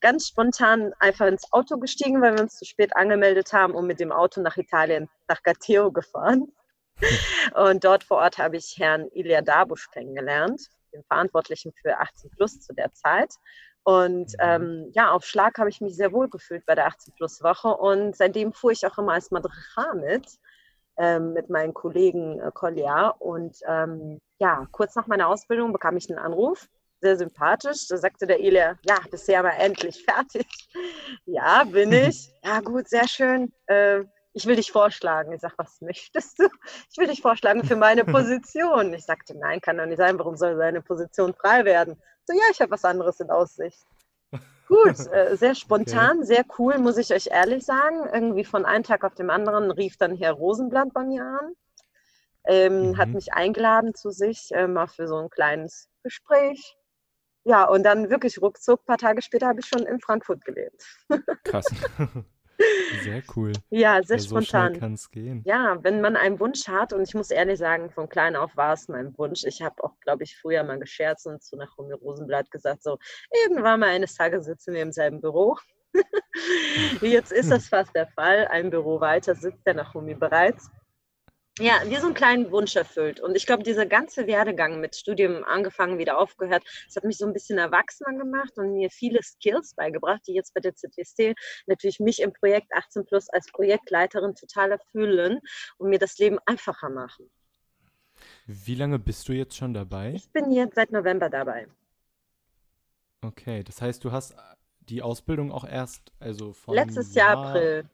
Ganz spontan einfach ins Auto gestiegen, weil wir uns zu spät angemeldet haben und mit dem Auto nach Italien, nach Gatteo gefahren. Und dort vor Ort habe ich Herrn Ilya Dabusch kennengelernt, den Verantwortlichen für 18 Plus zu der Zeit. Und ähm, ja, auf Schlag habe ich mich sehr wohl gefühlt bei der 18 Plus Woche und seitdem fuhr ich auch immer als Madricha mit, ähm, mit meinen Kollegen äh, Kolja. Und ähm, ja, kurz nach meiner Ausbildung bekam ich einen Anruf, sehr sympathisch. Da sagte der Ilya, ja, bist du ja mal endlich fertig. ja, bin ich. Ja, gut, sehr schön. Äh, ich will dich vorschlagen. Ich sage, was möchtest du? Ich will dich vorschlagen für meine Position. Ich sagte, nein, kann doch nicht sein. Warum soll seine Position frei werden? So, ja, ich habe was anderes in Aussicht. Gut, äh, sehr spontan, sehr cool, muss ich euch ehrlich sagen. Irgendwie von einem Tag auf den anderen rief dann Herr Rosenblatt bei mir an, ähm, hat Mhm. mich eingeladen zu sich, äh, mal für so ein kleines Gespräch. Ja, und dann wirklich ruckzuck, ein paar Tage später habe ich schon in Frankfurt gelebt. krass. Sehr cool. Ja, sehr Ja, so spontan. kann es gehen. Ja, wenn man einen Wunsch hat, und ich muss ehrlich sagen, von klein auf war es mein Wunsch. Ich habe auch, glaube ich, früher mal gescherzt und zu Naomi Rosenblatt gesagt, so, irgendwann mal eines Tages sitzen wir im selben Büro. Jetzt ist das fast der Fall. Ein Büro weiter sitzt der Naomi bereits. Ja, wie so einen kleinen Wunsch erfüllt. Und ich glaube, dieser ganze Werdegang mit Studium angefangen, wieder aufgehört, das hat mich so ein bisschen erwachsener gemacht und mir viele Skills beigebracht, die jetzt bei der ZWST natürlich mich im Projekt 18 Plus als Projektleiterin total erfüllen und mir das Leben einfacher machen. Wie lange bist du jetzt schon dabei? Ich bin jetzt seit November dabei. Okay, das heißt, du hast die Ausbildung auch erst, also von Letztes Jahr April.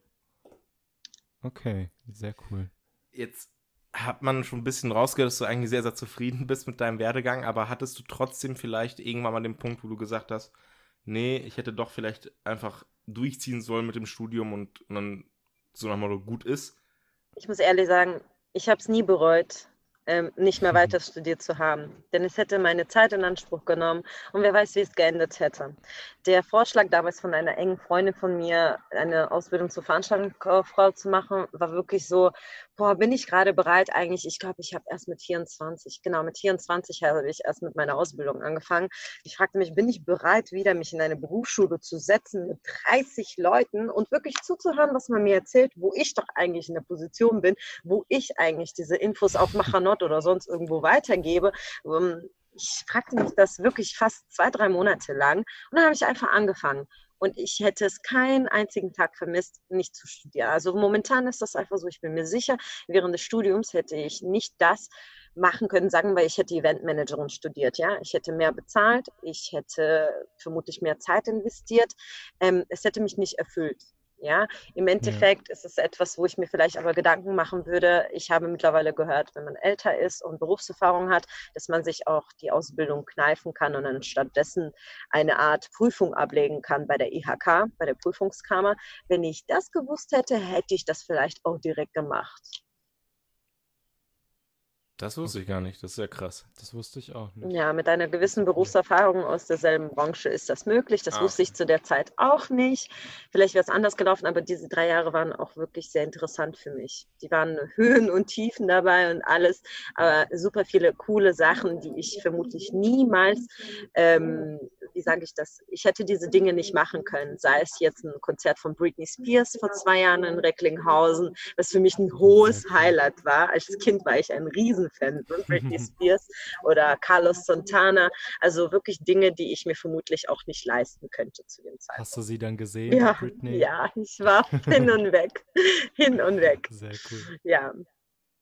Okay, sehr cool. Jetzt hat man schon ein bisschen rausgehört, dass du eigentlich sehr, sehr zufrieden bist mit deinem Werdegang, aber hattest du trotzdem vielleicht irgendwann mal den Punkt, wo du gesagt hast, nee, ich hätte doch vielleicht einfach durchziehen sollen mit dem Studium und, und dann so nochmal gut ist? Ich muss ehrlich sagen, ich habe es nie bereut ähm, nicht mehr weiter studiert zu haben. Denn es hätte meine Zeit in Anspruch genommen und wer weiß, wie es geendet hätte. Der Vorschlag damals von einer engen Freundin von mir, eine Ausbildung zur Veranstaltungskauffrau zu machen, war wirklich so, boah, bin ich gerade bereit eigentlich? Ich glaube, ich habe erst mit 24, genau, mit 24 habe ich erst mit meiner Ausbildung angefangen. Ich fragte mich, bin ich bereit, wieder mich in eine Berufsschule zu setzen mit 30 Leuten und wirklich zuzuhören, was man mir erzählt, wo ich doch eigentlich in der Position bin, wo ich eigentlich diese Infos auf Machanot oder sonst irgendwo weitergebe. Ähm, ich fragte mich das wirklich fast zwei, drei Monate lang und dann habe ich einfach angefangen. Und ich hätte es keinen einzigen Tag vermisst, nicht zu studieren. Also momentan ist das einfach so, ich bin mir sicher, während des Studiums hätte ich nicht das machen können, sagen wir, ich hätte Eventmanagerin studiert, ja. Ich hätte mehr bezahlt, ich hätte vermutlich mehr Zeit investiert. Ähm, es hätte mich nicht erfüllt. Ja, im Endeffekt ja. ist es etwas, wo ich mir vielleicht aber Gedanken machen würde. Ich habe mittlerweile gehört, wenn man älter ist und Berufserfahrung hat, dass man sich auch die Ausbildung kneifen kann und dann stattdessen eine Art Prüfung ablegen kann bei der IHK, bei der Prüfungskammer. Wenn ich das gewusst hätte, hätte ich das vielleicht auch direkt gemacht. Das wusste ich gar nicht. Das ist ja krass. Das wusste ich auch nicht. Ja, mit einer gewissen Berufserfahrung aus derselben Branche ist das möglich. Das ah. wusste ich zu der Zeit auch nicht. Vielleicht wäre es anders gelaufen, aber diese drei Jahre waren auch wirklich sehr interessant für mich. Die waren Höhen und Tiefen dabei und alles, aber super viele coole Sachen, die ich vermutlich niemals, ähm, wie sage ich das, ich hätte diese Dinge nicht machen können. Sei es jetzt ein Konzert von Britney Spears vor zwei Jahren in Recklinghausen, was für mich ein hohes Highlight war. Als Kind war ich ein riesen Fan von Britney Spears oder Carlos Santana. Also wirklich Dinge, die ich mir vermutlich auch nicht leisten könnte zu dem Zeitpunkt. Hast du sie dann gesehen, ja, Britney? Ja, ich war hin und weg. hin und weg. Sehr cool. Ja.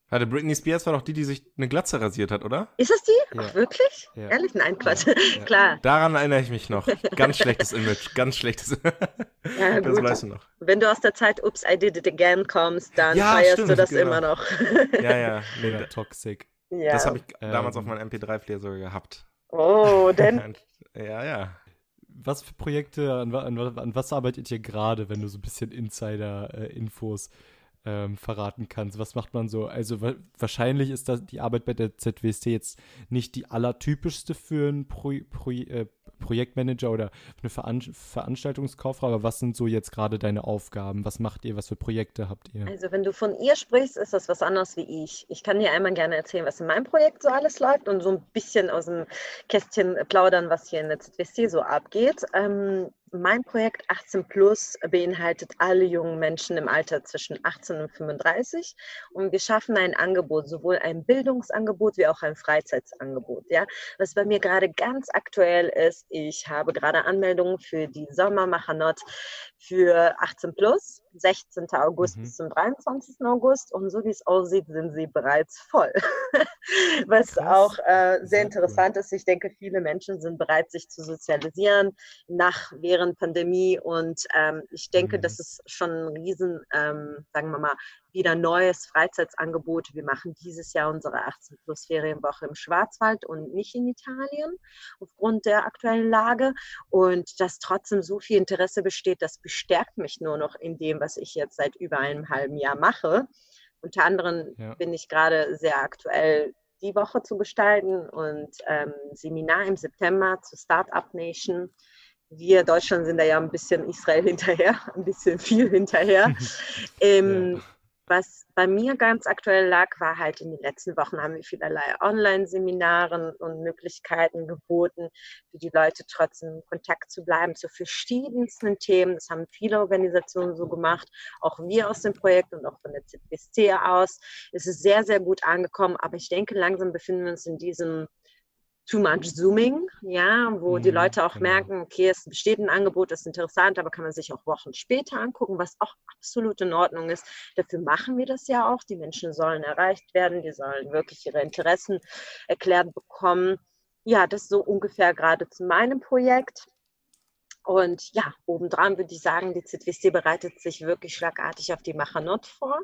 Hatte Britney Spears war doch die, die sich eine Glatze rasiert hat, oder? Ist das die? Ja. Ach, wirklich? Ja. Ehrlich? Nein, Quatsch. Ja. Klar. Daran erinnere ich mich noch. Ganz schlechtes Image. Ganz schlechtes. ja, das gut. weißt du noch. Wenn du aus der Zeit Ups, I Did It Again kommst, dann feierst stimmt, du das genau. immer noch. ja, ja. Mega toxic. Das habe ich ähm, damals auf meinem MP3-Player sogar gehabt. Oh, denn? ja, ja. Was für Projekte, an, an, an was arbeitet ihr gerade, wenn du so ein bisschen Insider-Infos äh, ähm, verraten kannst. Was macht man so? Also wa wahrscheinlich ist das die Arbeit bei der ZWST jetzt nicht die allertypischste für einen Pro Pro äh, Projektmanager oder eine Veran Veranstaltungskauffrau, aber was sind so jetzt gerade deine Aufgaben? Was macht ihr? Was für Projekte habt ihr? Also wenn du von ihr sprichst, ist das was anderes wie ich. Ich kann dir einmal gerne erzählen, was in meinem Projekt so alles läuft und so ein bisschen aus dem Kästchen plaudern, was hier in der ZWST so abgeht. Ähm, mein Projekt 18 Plus beinhaltet alle jungen Menschen im Alter zwischen 18 und 35 und wir schaffen ein Angebot, sowohl ein Bildungsangebot wie auch ein Freizeitangebot. Ja? Was bei mir gerade ganz aktuell ist, ich habe gerade Anmeldungen für die Sommermachanot für 18 Plus, 16. August mhm. bis zum 23. August und so wie es aussieht, sind sie bereits voll. Was Krass. auch äh, sehr interessant ist. Ich denke, viele Menschen sind bereit, sich zu sozialisieren nach, während Pandemie und ähm, ich denke, mhm. das ist schon ein riesen, ähm, sagen wir mal, wieder neues Freizeitangebot. Wir machen dieses Jahr unsere 18 Plus Ferienwoche im Schwarzwald und nicht in Italien aufgrund der aktuellen Lage. Und dass trotzdem so viel Interesse besteht, das bestärkt mich nur noch in dem, was ich jetzt seit über einem halben Jahr mache. Unter anderem ja. bin ich gerade sehr aktuell die Woche zu gestalten und ähm, Seminar im September zu Startup Nation wir Deutschland sind da ja ein bisschen Israel hinterher, ein bisschen viel hinterher. ähm, was bei mir ganz aktuell lag, war halt in den letzten Wochen haben wir vielerlei Online-Seminaren und Möglichkeiten geboten, für die Leute trotzdem in Kontakt zu bleiben zu verschiedensten Themen. Das haben viele Organisationen so gemacht, auch wir aus dem Projekt und auch von der ZBSC aus. Es ist sehr, sehr gut angekommen, aber ich denke, langsam befinden wir uns in diesem too much Zooming, ja, wo mhm, die Leute auch genau. merken, okay, es besteht ein Angebot, das ist interessant, aber kann man sich auch Wochen später angucken, was auch absolut in Ordnung ist. Dafür machen wir das ja auch. Die Menschen sollen erreicht werden, die sollen wirklich ihre Interessen erklärt bekommen. Ja, das ist so ungefähr gerade zu meinem Projekt. Und ja, obendran würde ich sagen, die ZWC bereitet sich wirklich schlagartig auf die Machanot vor.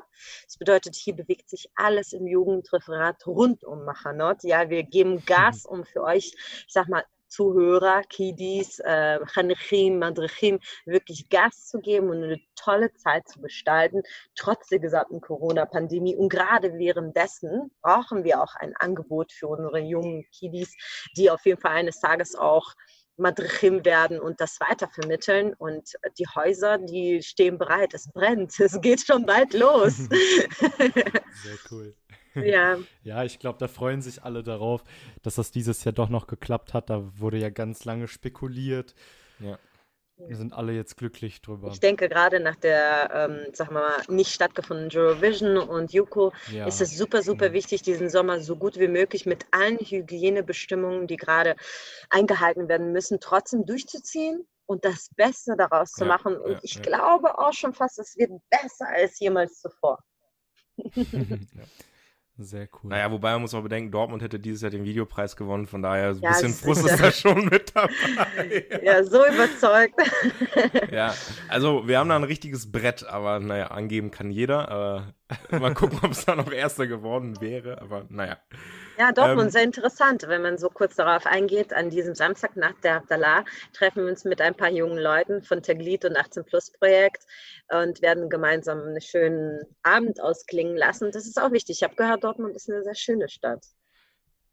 Das bedeutet, hier bewegt sich alles im Jugendreferat rund um Machanot. Ja, wir geben Gas, um für euch, ich sag mal, Zuhörer, Kidis, äh, Chanechim, Madrechim, wirklich Gas zu geben und eine tolle Zeit zu gestalten, trotz der gesamten Corona-Pandemie. Und gerade währenddessen brauchen wir auch ein Angebot für unsere jungen Kidis, die auf jeden Fall eines Tages auch Madrichim werden und das weitervermitteln. Und die Häuser, die stehen bereit. Es brennt. Es geht schon bald los. Sehr cool. Ja. Ja, ich glaube, da freuen sich alle darauf, dass das dieses Jahr doch noch geklappt hat. Da wurde ja ganz lange spekuliert. Ja. Wir sind alle jetzt glücklich drüber. Ich denke, gerade nach der, ähm, sag mal, nicht stattgefundenen Eurovision und Yuko ja. ist es super, super mhm. wichtig, diesen Sommer so gut wie möglich mit allen Hygienebestimmungen, die gerade eingehalten werden müssen, trotzdem durchzuziehen und das Beste daraus zu ja, machen. Und ja, ich glaube auch schon fast, es wird besser als jemals zuvor. Sehr cool. Naja, wobei man muss auch bedenken, Dortmund hätte dieses Jahr den Videopreis gewonnen, von daher so ein ja, bisschen Frust ist da schon mit dabei. ja, so überzeugt. ja, also wir haben da ein richtiges Brett, aber naja, angeben kann jeder. Mal gucken, ob es da noch Erster geworden wäre, aber naja. Ja, Dortmund, ähm, sehr interessant, wenn man so kurz darauf eingeht. An diesem Samstag nach der Abdallah treffen wir uns mit ein paar jungen Leuten von Teglit und 18 Plus Projekt und werden gemeinsam einen schönen Abend ausklingen lassen. Das ist auch wichtig. Ich habe gehört, Dortmund ist eine sehr schöne Stadt.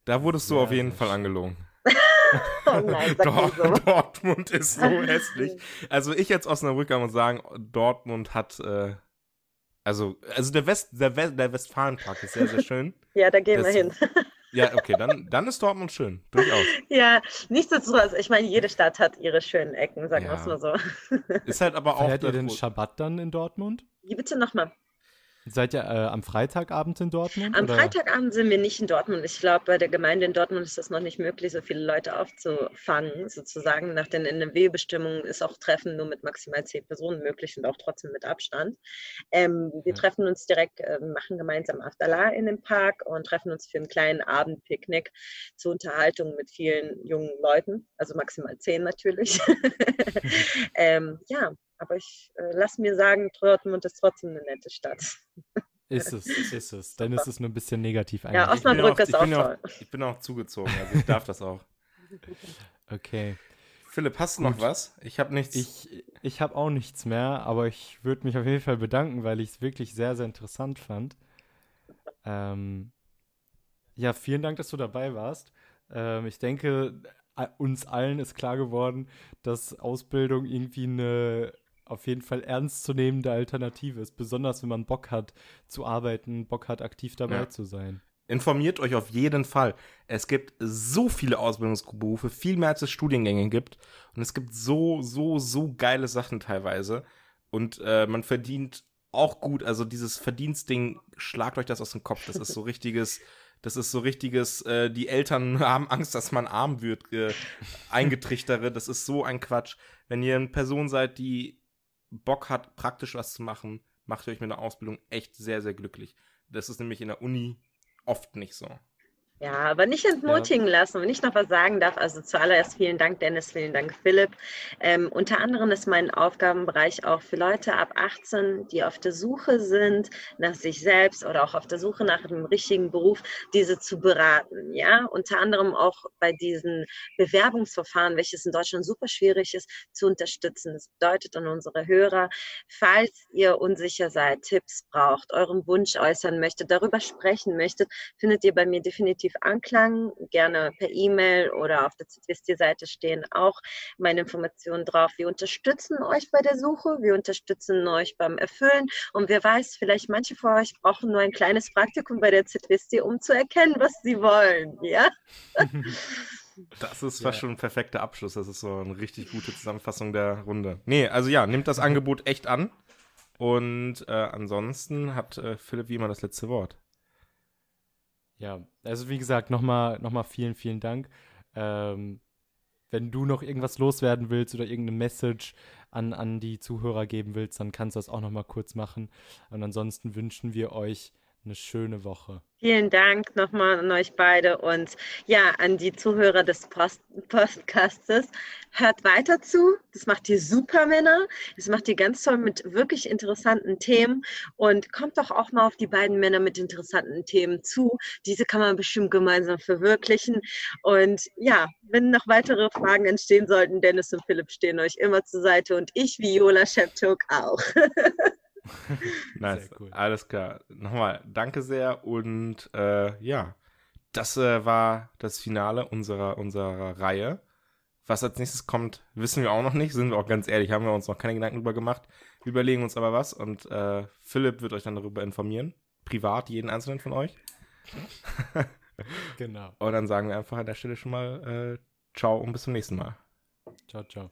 Da wurdest du ja, auf jeden Fall angelogen. oh nein, Dort, so. Dortmund ist so hässlich. Also ich jetzt Osnabrücker muss sagen, Dortmund hat äh, also, also der, West, der, West, der Westfalenpark ist sehr, sehr schön. ja, da gehen das, wir hin. ja, okay, dann, dann ist Dortmund schön, durchaus. Ja, nichtsdestotrotz, ich meine, jede Stadt hat ihre schönen Ecken, sagen wir es mal so. ist halt aber auch. Feiert ihr den Schabbat dann in Dortmund? Wie bitte nochmal? Seid ihr äh, am Freitagabend in Dortmund? Am oder? Freitagabend sind wir nicht in Dortmund. Ich glaube, bei der Gemeinde in Dortmund ist es noch nicht möglich, so viele Leute aufzufangen. Sozusagen nach den NRW-Bestimmungen ist auch Treffen nur mit maximal zehn Personen möglich und auch trotzdem mit Abstand. Ähm, wir ja. treffen uns direkt, äh, machen gemeinsam Afterla in dem Park und treffen uns für einen kleinen Abendpicknick zur Unterhaltung mit vielen jungen Leuten, also maximal zehn natürlich. ähm, ja, aber ich äh, lasse mir sagen, Dortmund ist trotzdem eine nette Stadt. Ist es, ist es. Dann ist es nur ein bisschen negativ eigentlich. Ja, Osnabrück ist auch, toll. Auch, ich bin auch zugezogen, also ich darf das auch. Okay. Philipp, hast du Gut. noch was? Ich habe nichts. Ich, ich habe auch nichts mehr, aber ich würde mich auf jeden Fall bedanken, weil ich es wirklich sehr, sehr interessant fand. Ähm, ja, vielen Dank, dass du dabei warst. Ähm, ich denke, uns allen ist klar geworden, dass Ausbildung irgendwie eine auf jeden Fall ernstzunehmende Alternative ist, besonders wenn man Bock hat zu arbeiten, Bock hat aktiv dabei ja. zu sein. Informiert euch auf jeden Fall. Es gibt so viele Ausbildungsberufe, viel mehr als es Studiengänge gibt. Und es gibt so, so, so geile Sachen teilweise. Und äh, man verdient auch gut. Also dieses Verdienstding, schlagt euch das aus dem Kopf. Das ist so richtiges, das ist so richtiges, äh, die Eltern haben Angst, dass man arm wird, äh, eingetrichtere. Das ist so ein Quatsch. Wenn ihr eine Person seid, die Bock hat, praktisch was zu machen, macht euch mit einer Ausbildung echt sehr, sehr glücklich. Das ist nämlich in der Uni oft nicht so. Ja, aber nicht entmutigen ja. lassen. Wenn ich noch was sagen darf, also zuallererst vielen Dank, Dennis, vielen Dank, Philipp. Ähm, unter anderem ist mein Aufgabenbereich auch für Leute ab 18, die auf der Suche sind nach sich selbst oder auch auf der Suche nach einem richtigen Beruf, diese zu beraten. Ja, unter anderem auch bei diesen Bewerbungsverfahren, welches in Deutschland super schwierig ist, zu unterstützen. Das bedeutet an unsere Hörer, falls ihr unsicher seid, Tipps braucht, euren Wunsch äußern möchtet, darüber sprechen möchtet, findet ihr bei mir definitiv positiv anklang, gerne per E-Mail oder auf der Zitwisti-Seite stehen auch meine Informationen drauf. Wir unterstützen euch bei der Suche, wir unterstützen euch beim Erfüllen und wer weiß, vielleicht manche von euch brauchen nur ein kleines Praktikum bei der Zitwisti, um zu erkennen, was sie wollen. Ja? Das ist fast ja. schon ein perfekter Abschluss. Das ist so eine richtig gute Zusammenfassung der Runde. Nee, also ja, nimmt das Angebot echt an. Und äh, ansonsten hat äh, Philipp wie immer das letzte Wort. Ja, also wie gesagt, nochmal noch mal vielen, vielen Dank. Ähm, wenn du noch irgendwas loswerden willst oder irgendeine Message an, an die Zuhörer geben willst, dann kannst du das auch nochmal kurz machen. Und ansonsten wünschen wir euch eine schöne Woche. Vielen Dank nochmal an euch beide und ja, an die Zuhörer des Post Podcastes. Hört weiter zu. Das macht ihr super, Männer. Das macht ihr ganz toll mit wirklich interessanten Themen und kommt doch auch mal auf die beiden Männer mit interessanten Themen zu. Diese kann man bestimmt gemeinsam verwirklichen. Und ja, wenn noch weitere Fragen entstehen sollten, Dennis und Philipp stehen euch immer zur Seite und ich, Viola Shepchuk, auch. nice. Cool. Alles klar. Nochmal, danke sehr und äh, ja, das äh, war das Finale unserer, unserer Reihe. Was als nächstes kommt, wissen wir auch noch nicht, sind wir auch ganz ehrlich, haben wir uns noch keine Gedanken drüber gemacht. Wir überlegen uns aber was und äh, Philipp wird euch dann darüber informieren. Privat, jeden einzelnen von euch. genau. Und dann sagen wir einfach an der Stelle schon mal äh, Ciao und bis zum nächsten Mal. Ciao, ciao.